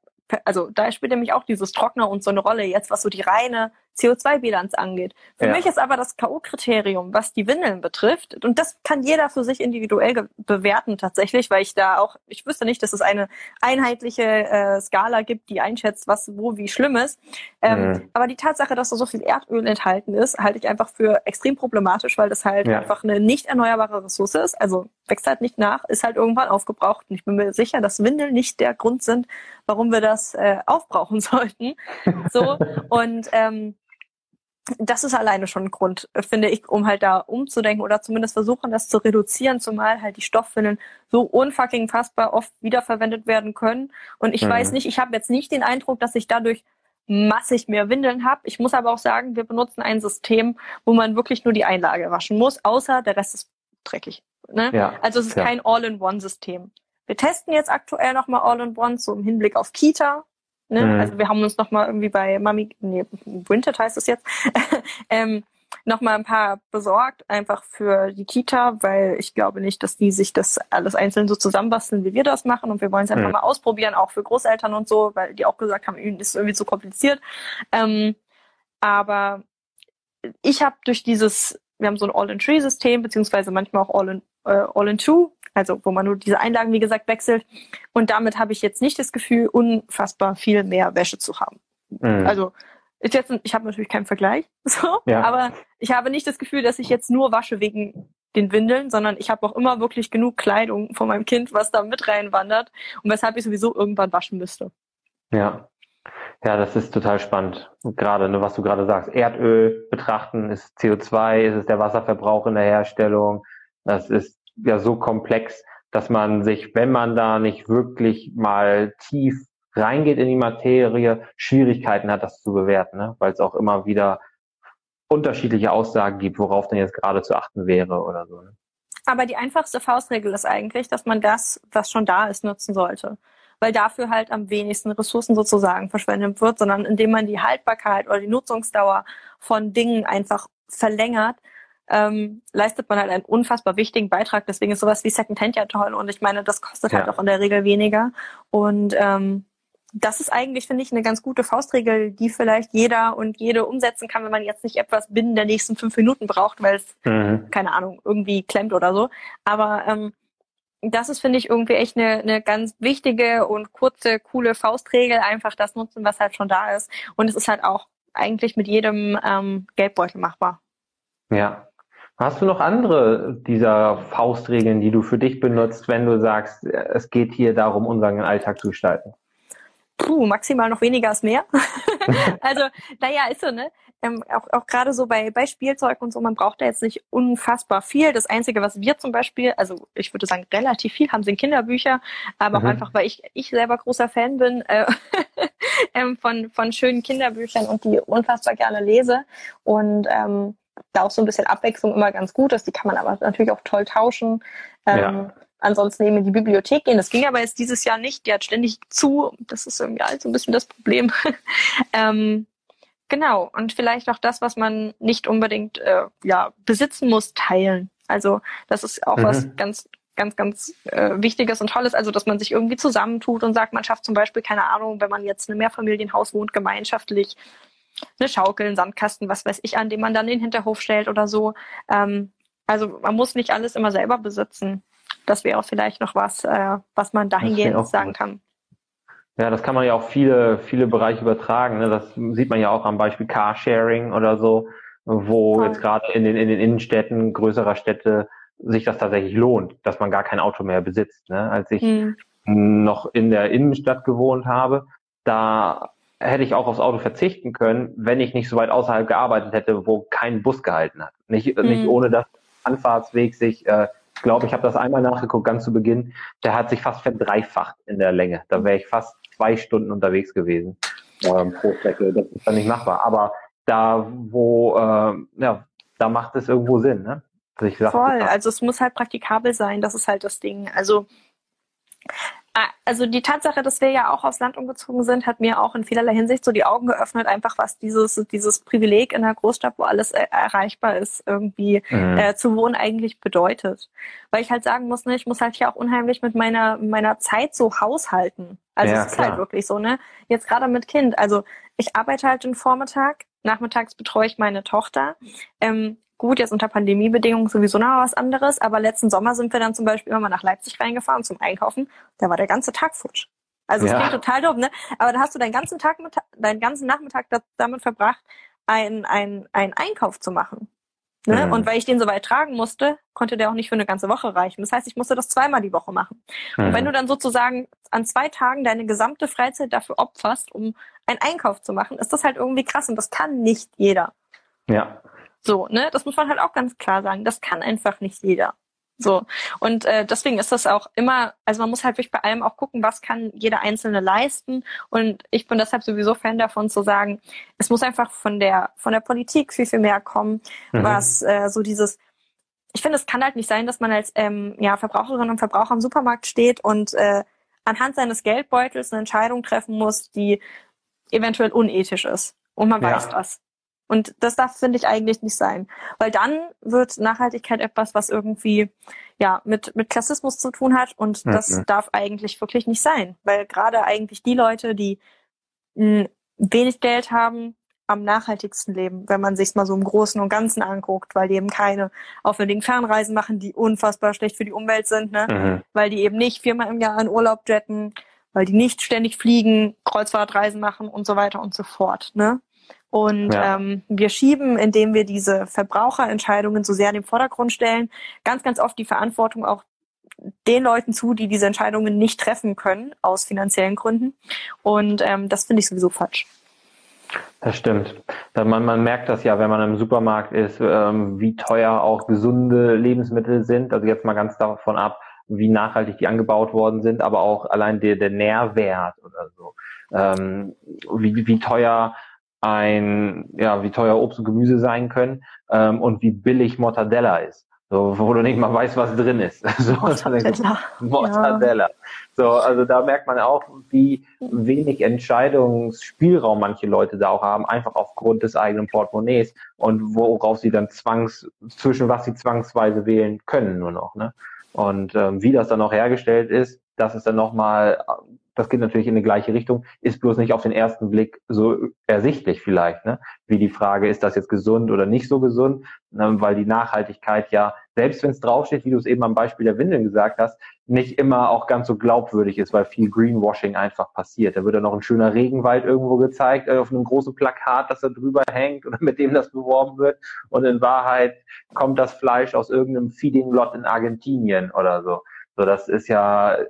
also da spielt nämlich auch dieses Trockner und so eine Rolle. Jetzt, was so die reine CO2-Bilanz angeht. Für ja. mich ist aber das K.O.-Kriterium, was die Windeln betrifft, und das kann jeder für sich individuell bewerten tatsächlich, weil ich da auch, ich wüsste nicht, dass es eine einheitliche äh, Skala gibt, die einschätzt, was wo wie schlimm ist. Ähm, mhm. Aber die Tatsache, dass da so viel Erdöl enthalten ist, halte ich einfach für extrem problematisch, weil das halt ja. einfach eine nicht erneuerbare Ressource ist. Also wächst halt nicht nach, ist halt irgendwann aufgebraucht. Und ich bin mir sicher, dass Windeln nicht der Grund sind, warum wir das äh, aufbrauchen sollten. So und ähm, das ist alleine schon ein Grund, finde ich, um halt da umzudenken oder zumindest versuchen, das zu reduzieren, zumal halt die Stoffwindeln so unfucking fassbar oft wiederverwendet werden können. Und ich mhm. weiß nicht, ich habe jetzt nicht den Eindruck, dass ich dadurch massig mehr Windeln habe. Ich muss aber auch sagen, wir benutzen ein System, wo man wirklich nur die Einlage waschen muss, außer der Rest ist dreckig. Ne? Ja, also es ist ja. kein All-in-One-System. Wir testen jetzt aktuell nochmal All-in-One, so im Hinblick auf Kita, Ne? Mhm. Also wir haben uns noch mal irgendwie bei Mami, nee, Winter heißt es jetzt, ähm, noch mal ein paar besorgt, einfach für die Kita, weil ich glaube nicht, dass die sich das alles einzeln so zusammenbasteln, wie wir das machen. Und wir wollen es einfach mhm. mal ausprobieren, auch für Großeltern und so, weil die auch gesagt haben, ihnen ist irgendwie zu kompliziert. Ähm, aber ich habe durch dieses, wir haben so ein All-in-Tree-System, beziehungsweise manchmal auch All-in äh, All-in-Two, also wo man nur diese Einlagen, wie gesagt, wechselt. Und damit habe ich jetzt nicht das Gefühl, unfassbar viel mehr Wäsche zu haben. Mhm. Also ist jetzt, ich habe natürlich keinen Vergleich, so, ja. aber ich habe nicht das Gefühl, dass ich jetzt nur wasche wegen den Windeln, sondern ich habe auch immer wirklich genug Kleidung von meinem Kind, was da mit reinwandert und weshalb ich sowieso irgendwann waschen müsste. Ja. Ja, das ist total spannend. gerade, ne, was du gerade sagst, Erdöl betrachten, ist CO2, ist es der Wasserverbrauch in der Herstellung, das ist ja so komplex, dass man sich, wenn man da nicht wirklich mal tief reingeht in die Materie, Schwierigkeiten hat, das zu bewerten, ne? weil es auch immer wieder unterschiedliche Aussagen gibt, worauf denn jetzt gerade zu achten wäre oder so. Ne? Aber die einfachste Faustregel ist eigentlich, dass man das, was schon da ist, nutzen sollte. Weil dafür halt am wenigsten Ressourcen sozusagen verschwendet wird, sondern indem man die Haltbarkeit oder die Nutzungsdauer von Dingen einfach verlängert, ähm, leistet man halt einen unfassbar wichtigen Beitrag. Deswegen ist sowas wie Secondhand ja toll. Und ich meine, das kostet halt ja. halt auch in der Regel weniger. Und ähm, das ist eigentlich, finde ich, eine ganz gute Faustregel, die vielleicht jeder und jede umsetzen kann, wenn man jetzt nicht etwas binnen der nächsten fünf Minuten braucht, weil es, mhm. keine Ahnung, irgendwie klemmt oder so. Aber ähm, das ist, finde ich, irgendwie echt eine, eine ganz wichtige und kurze, coole Faustregel, einfach das nutzen, was halt schon da ist. Und es ist halt auch eigentlich mit jedem ähm, Geldbeutel machbar. Ja, Hast du noch andere dieser Faustregeln, die du für dich benutzt, wenn du sagst, es geht hier darum, unseren Alltag zu gestalten? Puh, maximal noch weniger ist mehr. also, naja, ist so, ne? Ähm, auch auch gerade so bei, bei Spielzeug und so, man braucht da jetzt nicht unfassbar viel. Das Einzige, was wir zum Beispiel, also ich würde sagen, relativ viel haben, sind Kinderbücher, aber mhm. auch einfach, weil ich, ich selber großer Fan bin äh, ähm, von, von schönen Kinderbüchern und die unfassbar gerne lese. Und ähm, da auch so ein bisschen Abwechslung immer ganz gut ist. Die kann man aber natürlich auch toll tauschen. Ähm, ja. Ansonsten eben in die Bibliothek gehen. Das ging aber jetzt dieses Jahr nicht. Die hat ständig zu. Das ist irgendwie halt so ein bisschen das Problem. ähm, genau. Und vielleicht auch das, was man nicht unbedingt äh, ja, besitzen muss, teilen. Also das ist auch mhm. was ganz ganz, ganz äh, Wichtiges und Tolles, also dass man sich irgendwie zusammentut und sagt, man schafft zum Beispiel, keine Ahnung, wenn man jetzt in einem Mehrfamilienhaus wohnt, gemeinschaftlich eine Schaukel, einen Sandkasten, was weiß ich, an dem man dann den Hinterhof stellt oder so. Ähm, also man muss nicht alles immer selber besitzen. Das wäre auch vielleicht noch was, äh, was man dahingehend sagen kann. Ja, das kann man ja auch viele, viele Bereiche übertragen. Ne? Das sieht man ja auch am Beispiel Carsharing oder so, wo ja. jetzt gerade in den, in den Innenstädten größerer Städte sich das tatsächlich lohnt, dass man gar kein Auto mehr besitzt. Ne? Als ich hm. noch in der Innenstadt gewohnt habe, da hätte ich auch aufs Auto verzichten können, wenn ich nicht so weit außerhalb gearbeitet hätte, wo kein Bus gehalten hat. Nicht, mhm. nicht ohne dass Anfahrtsweg sich, äh, ich glaube, ich habe das einmal nachgeguckt, ganz zu Beginn, der hat sich fast verdreifacht in der Länge. Da wäre ich fast zwei Stunden unterwegs gewesen ähm, pro Strecke. Das ist dann nicht machbar. Aber da, wo, äh, ja, da macht es irgendwo Sinn, ne? Voll, also es muss halt praktikabel sein, das ist halt das Ding. Also also die Tatsache, dass wir ja auch aufs Land umgezogen sind, hat mir auch in vielerlei Hinsicht so die Augen geöffnet, einfach was dieses, dieses Privileg in einer Großstadt, wo alles er erreichbar ist, irgendwie mhm. äh, zu wohnen eigentlich bedeutet. Weil ich halt sagen muss, ne, ich muss halt hier auch unheimlich mit meiner, meiner Zeit so haushalten. Also ja, es ist klar. halt wirklich so, ne? Jetzt gerade mit Kind. Also ich arbeite halt den Vormittag, nachmittags betreue ich meine Tochter. Ähm, Gut, jetzt unter Pandemiebedingungen sowieso noch was anderes, aber letzten Sommer sind wir dann zum Beispiel immer mal nach Leipzig reingefahren zum Einkaufen. Da war der ganze Tag futsch. Also es ja. klingt total doof, ne? Aber da hast du deinen ganzen Tag, mit, deinen ganzen Nachmittag damit verbracht, einen, einen Einkauf zu machen. Ne? Mhm. Und weil ich den so weit tragen musste, konnte der auch nicht für eine ganze Woche reichen. Das heißt, ich musste das zweimal die Woche machen. Mhm. Und wenn du dann sozusagen an zwei Tagen deine gesamte Freizeit dafür opferst, um einen Einkauf zu machen, ist das halt irgendwie krass und das kann nicht jeder. Ja. So, ne? Das muss man halt auch ganz klar sagen. Das kann einfach nicht jeder. So. Und äh, deswegen ist das auch immer, also man muss halt wirklich bei allem auch gucken, was kann jeder Einzelne leisten. Und ich bin deshalb sowieso Fan davon zu sagen, es muss einfach von der, von der Politik viel, viel mehr kommen, mhm. was äh, so dieses, ich finde, es kann halt nicht sein, dass man als ähm, ja, Verbraucherin und Verbraucher im Supermarkt steht und äh, anhand seines Geldbeutels eine Entscheidung treffen muss, die eventuell unethisch ist. Und man ja. weiß das. Und das darf, finde ich, eigentlich nicht sein. Weil dann wird Nachhaltigkeit etwas, was irgendwie ja mit, mit Klassismus zu tun hat. Und mhm. das darf eigentlich wirklich nicht sein. Weil gerade eigentlich die Leute, die mh, hm, wenig Geld haben, am nachhaltigsten leben, wenn man sich mal so im Großen und Ganzen anguckt, weil die eben keine aufwendigen Fernreisen machen, die unfassbar schlecht für die Umwelt sind, ne? Mhm. weil die eben nicht viermal im Jahr in Urlaub jetten, weil die nicht ständig fliegen, Kreuzfahrtreisen machen und so weiter und so fort. Ne? Und ja. ähm, wir schieben, indem wir diese Verbraucherentscheidungen so sehr in den Vordergrund stellen, ganz, ganz oft die Verantwortung auch den Leuten zu, die diese Entscheidungen nicht treffen können, aus finanziellen Gründen. Und ähm, das finde ich sowieso falsch. Das stimmt. Man, man merkt das ja, wenn man im Supermarkt ist, ähm, wie teuer auch gesunde Lebensmittel sind. Also jetzt mal ganz davon ab, wie nachhaltig die angebaut worden sind, aber auch allein der, der Nährwert oder so. Ähm, wie, wie teuer ein, ja, wie teuer Obst und Gemüse sein können ähm, und wie billig Mortadella ist. So, wo du nicht mal weißt, was drin ist. So, Mortadella. Mortadella. Ja. So, also da merkt man auch, wie wenig Entscheidungsspielraum manche Leute da auch haben, einfach aufgrund des eigenen Portemonnaies und worauf sie dann zwangs, zwischen was sie zwangsweise wählen können nur noch. Ne? Und ähm, wie das dann auch hergestellt ist, das ist dann nochmal das geht natürlich in die gleiche Richtung, ist bloß nicht auf den ersten Blick so ersichtlich vielleicht, ne? wie die Frage, ist das jetzt gesund oder nicht so gesund, ne? weil die Nachhaltigkeit ja, selbst wenn es draufsteht, wie du es eben am Beispiel der Windeln gesagt hast, nicht immer auch ganz so glaubwürdig ist, weil viel Greenwashing einfach passiert. Da wird dann noch ein schöner Regenwald irgendwo gezeigt, äh, auf einem großen Plakat, das da drüber hängt oder mit dem das beworben wird. Und in Wahrheit kommt das Fleisch aus irgendeinem Feeding-Lot in Argentinien oder so. So, das ist ja äh,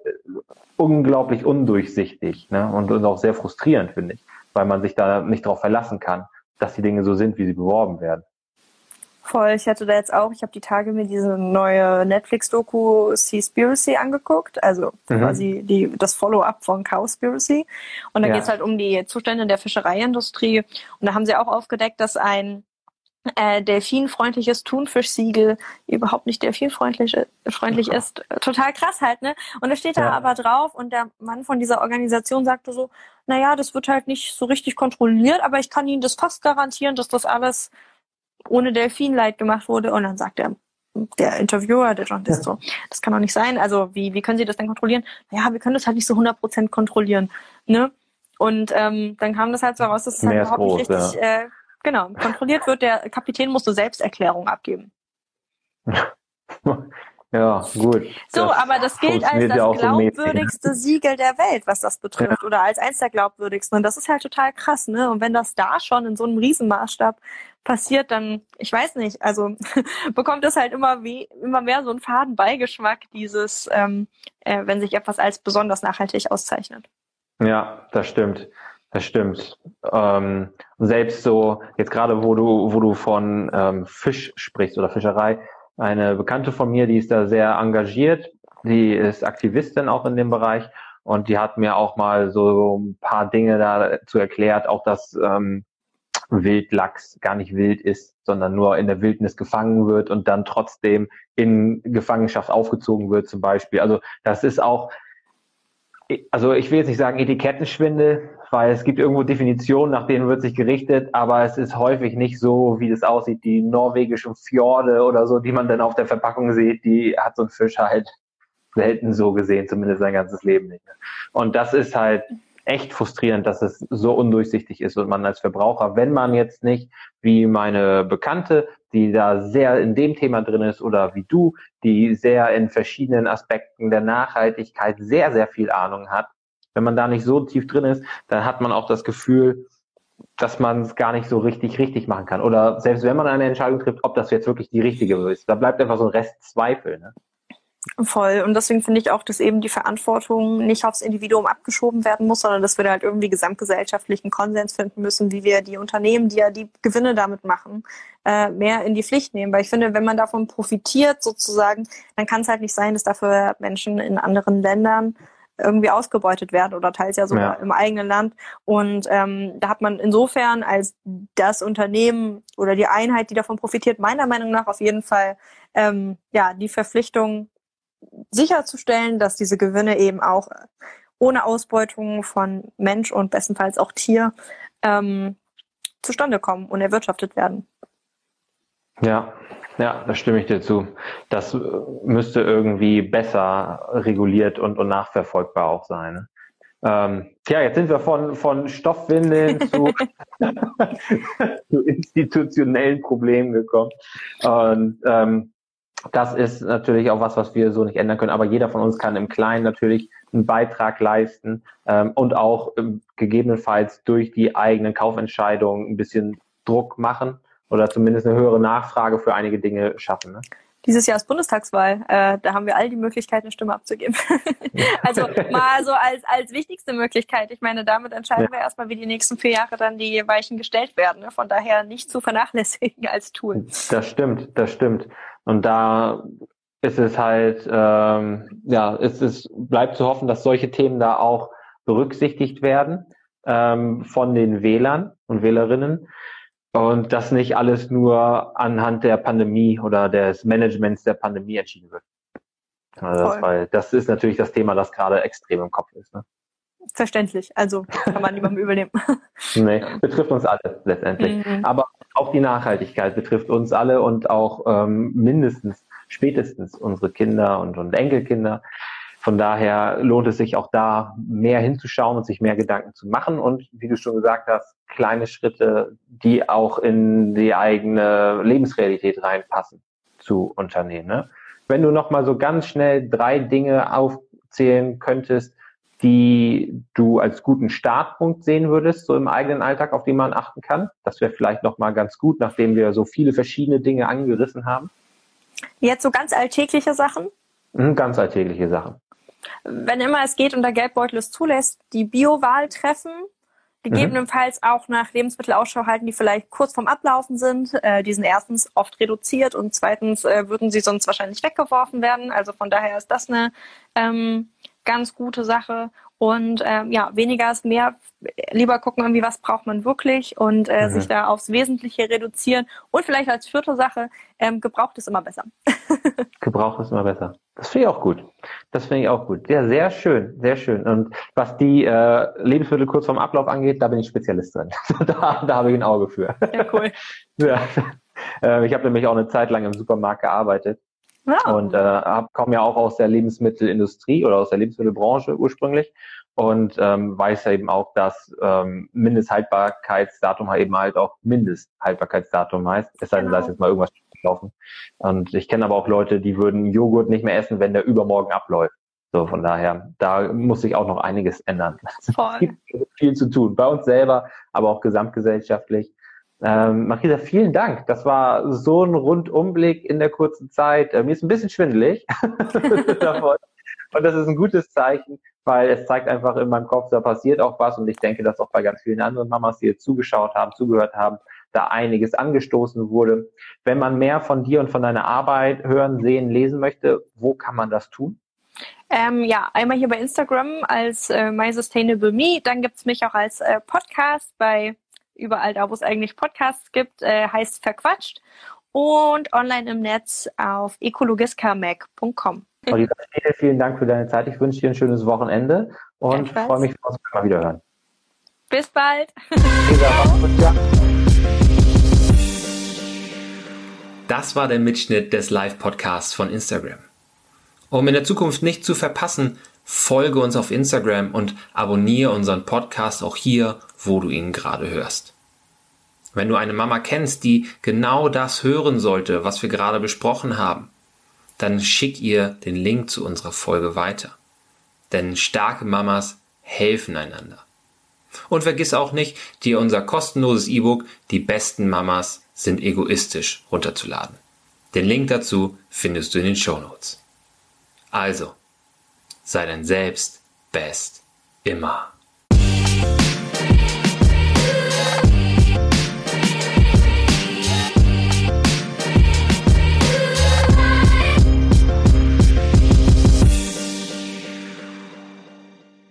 unglaublich undurchsichtig ne? und, und auch sehr frustrierend, finde ich, weil man sich da nicht darauf verlassen kann, dass die Dinge so sind, wie sie beworben werden. Voll, ich hatte da jetzt auch, ich habe die Tage mir diese neue Netflix-Doku Seaspiracy angeguckt, also mhm. quasi die, das Follow-up von Cowspiracy. Und da ja. geht es halt um die Zustände der Fischereiindustrie. Und da haben sie auch aufgedeckt, dass ein äh, delfinfreundliches Thunfischsiegel überhaupt nicht delfinfreundlich freundlich ist. Total krass halt, ne? Und da steht da ja. aber drauf und der Mann von dieser Organisation sagte so, naja, das wird halt nicht so richtig kontrolliert, aber ich kann Ihnen das fast garantieren, dass das alles ohne Delfinleid gemacht wurde. Und dann sagt der, der Interviewer, der Journalist ja. so, das kann doch nicht sein. Also wie, wie können Sie das denn kontrollieren? Naja, wir können das halt nicht so 100% kontrollieren, ne? Und ähm, dann kam das halt so raus, dass es halt überhaupt groß, nicht richtig ja. äh, Genau, kontrolliert wird, der Kapitän muss eine Selbsterklärung abgeben. Ja, gut. So, das aber das gilt als das glaubwürdigste Siegel der Welt, was das betrifft, ja. oder als eins der glaubwürdigsten. Und das ist halt total krass, ne? Und wenn das da schon in so einem Riesenmaßstab passiert, dann, ich weiß nicht, also bekommt es halt immer wie, immer mehr so einen faden Beigeschmack, dieses, ähm, äh, wenn sich etwas als besonders nachhaltig auszeichnet. Ja, das stimmt. Das stimmt. Ähm, selbst so, jetzt gerade wo du, wo du von ähm, Fisch sprichst oder Fischerei, eine Bekannte von mir, die ist da sehr engagiert, die ist Aktivistin auch in dem Bereich und die hat mir auch mal so ein paar Dinge dazu erklärt, auch dass ähm, Wildlachs gar nicht wild ist, sondern nur in der Wildnis gefangen wird und dann trotzdem in Gefangenschaft aufgezogen wird zum Beispiel. Also das ist auch, also ich will jetzt nicht sagen Etikettenschwindel, weil es gibt irgendwo Definitionen, nach denen wird sich gerichtet, aber es ist häufig nicht so, wie das aussieht. Die norwegischen Fjorde oder so, die man dann auf der Verpackung sieht, die hat so ein Fisch halt selten so gesehen, zumindest sein ganzes Leben nicht. Und das ist halt echt frustrierend, dass es so undurchsichtig ist und man als Verbraucher, wenn man jetzt nicht wie meine Bekannte, die da sehr in dem Thema drin ist oder wie du, die sehr in verschiedenen Aspekten der Nachhaltigkeit sehr, sehr viel Ahnung hat, wenn man da nicht so tief drin ist, dann hat man auch das Gefühl, dass man es gar nicht so richtig richtig machen kann. Oder selbst wenn man eine Entscheidung trifft, ob das jetzt wirklich die richtige ist, da bleibt einfach so ein Rest Zweifel. Ne? Voll. Und deswegen finde ich auch, dass eben die Verantwortung nicht aufs Individuum abgeschoben werden muss, sondern dass wir da halt irgendwie gesamtgesellschaftlichen Konsens finden müssen, wie wir die Unternehmen, die ja die Gewinne damit machen, äh, mehr in die Pflicht nehmen. Weil ich finde, wenn man davon profitiert sozusagen, dann kann es halt nicht sein, dass dafür Menschen in anderen Ländern irgendwie ausgebeutet werden oder teils ja sogar ja. im eigenen Land. Und ähm, da hat man insofern als das Unternehmen oder die Einheit, die davon profitiert, meiner Meinung nach auf jeden Fall ähm, ja die Verpflichtung sicherzustellen, dass diese Gewinne eben auch ohne Ausbeutung von Mensch und bestenfalls auch Tier ähm, zustande kommen und erwirtschaftet werden. Ja, ja, da stimme ich dir zu. Das äh, müsste irgendwie besser reguliert und, und nachverfolgbar auch sein. Ne? Ähm, ja, jetzt sind wir von, von Stoffwindeln zu, zu institutionellen Problemen gekommen. Und ähm, das ist natürlich auch was, was wir so nicht ändern können. Aber jeder von uns kann im Kleinen natürlich einen Beitrag leisten ähm, und auch ähm, gegebenenfalls durch die eigenen Kaufentscheidungen ein bisschen Druck machen oder zumindest eine höhere Nachfrage für einige Dinge schaffen. Ne? Dieses Jahr ist Bundestagswahl. Äh, da haben wir all die Möglichkeiten, eine Stimme abzugeben. also mal so als, als wichtigste Möglichkeit. Ich meine, damit entscheiden ja. wir erstmal, wie die nächsten vier Jahre dann die Weichen gestellt werden. Ne? Von daher nicht zu vernachlässigen als Tool. Das stimmt, das stimmt. Und da ist es halt, ähm, ja, es ist, bleibt zu hoffen, dass solche Themen da auch berücksichtigt werden ähm, von den Wählern und Wählerinnen und dass nicht alles nur anhand der Pandemie oder des Managements der Pandemie entschieden wird. Also das, weil das ist natürlich das Thema, das gerade extrem im Kopf ist. Ne? Verständlich, also kann man niemandem übernehmen. nee, betrifft uns alle letztendlich. Mhm. Aber auch die Nachhaltigkeit betrifft uns alle und auch ähm, mindestens, spätestens unsere Kinder und, und Enkelkinder. Von daher lohnt es sich auch da mehr hinzuschauen und sich mehr Gedanken zu machen und, wie du schon gesagt hast, kleine Schritte, die auch in die eigene Lebensrealität reinpassen, zu unternehmen. Ne? Wenn du noch mal so ganz schnell drei Dinge aufzählen könntest, die du als guten Startpunkt sehen würdest, so im eigenen Alltag, auf die man achten kann? Das wäre vielleicht noch mal ganz gut, nachdem wir so viele verschiedene Dinge angerissen haben. Jetzt so ganz alltägliche Sachen? Mhm, ganz alltägliche Sachen. Wenn immer es geht und der Geldbeutel es zulässt, die Bio-Wahl treffen, gegebenenfalls mhm. auch nach Lebensmittelausschau halten, die vielleicht kurz vorm Ablaufen sind. Äh, die sind erstens oft reduziert und zweitens äh, würden sie sonst wahrscheinlich weggeworfen werden. Also von daher ist das eine ähm, ganz gute Sache. Und ähm, ja, weniger ist mehr. Lieber gucken, irgendwie, was braucht man wirklich und äh, mhm. sich da aufs Wesentliche reduzieren. Und vielleicht als vierte Sache, ähm, gebraucht ist immer besser. gebraucht ist immer besser. Das finde ich auch gut. Das finde ich auch gut. Ja, sehr schön, sehr schön. Und was die äh, Lebensmittel kurz vorm Ablauf angeht, da bin ich Spezialist drin. da, da habe ich ein Auge für. Ja, cool. ja. Äh, ich habe nämlich auch eine Zeit lang im Supermarkt gearbeitet ja. Und äh, komme ja auch aus der Lebensmittelindustrie oder aus der Lebensmittelbranche ursprünglich und ähm, weiß ja eben auch, dass ähm, Mindesthaltbarkeitsdatum eben halt auch Mindesthaltbarkeitsdatum heißt. Es sei denn, da ist genau. jetzt mal irgendwas gelaufen. Und ich kenne aber auch Leute, die würden Joghurt nicht mehr essen, wenn der übermorgen abläuft. So, von daher, da muss sich auch noch einiges ändern. Voll. Es gibt viel zu tun. Bei uns selber, aber auch gesamtgesellschaftlich. Ähm, Marisa, vielen Dank. Das war so ein Rundumblick in der kurzen Zeit. Äh, mir ist ein bisschen schwindelig davon. Und das ist ein gutes Zeichen, weil es zeigt einfach in meinem Kopf, da passiert auch was. Und ich denke, dass auch bei ganz vielen anderen Mamas, die jetzt zugeschaut haben, zugehört haben, da einiges angestoßen wurde. Wenn man mehr von dir und von deiner Arbeit hören, sehen, lesen möchte, wo kann man das tun? Ähm, ja, einmal hier bei Instagram als äh, My Sustainable Me. Dann gibt's mich auch als äh, Podcast bei überall da, wo es eigentlich Podcasts gibt, äh, heißt Verquatscht und online im Netz auf ecologiskamac.com. Vielen, vielen Dank für deine Zeit. Ich wünsche dir ein schönes Wochenende und freue mich, wenn wir uns mal wieder hören. Bis bald. Das war der Mitschnitt des Live-Podcasts von Instagram. Um in der Zukunft nicht zu verpassen, folge uns auf Instagram und abonniere unseren Podcast auch hier, wo du ihn gerade hörst. Wenn du eine Mama kennst, die genau das hören sollte, was wir gerade besprochen haben, dann schick ihr den Link zu unserer Folge weiter. Denn starke Mamas helfen einander. Und vergiss auch nicht, dir unser kostenloses E-Book Die besten Mamas sind egoistisch runterzuladen. Den Link dazu findest du in den Show Notes. Also, sei dein Selbst best immer.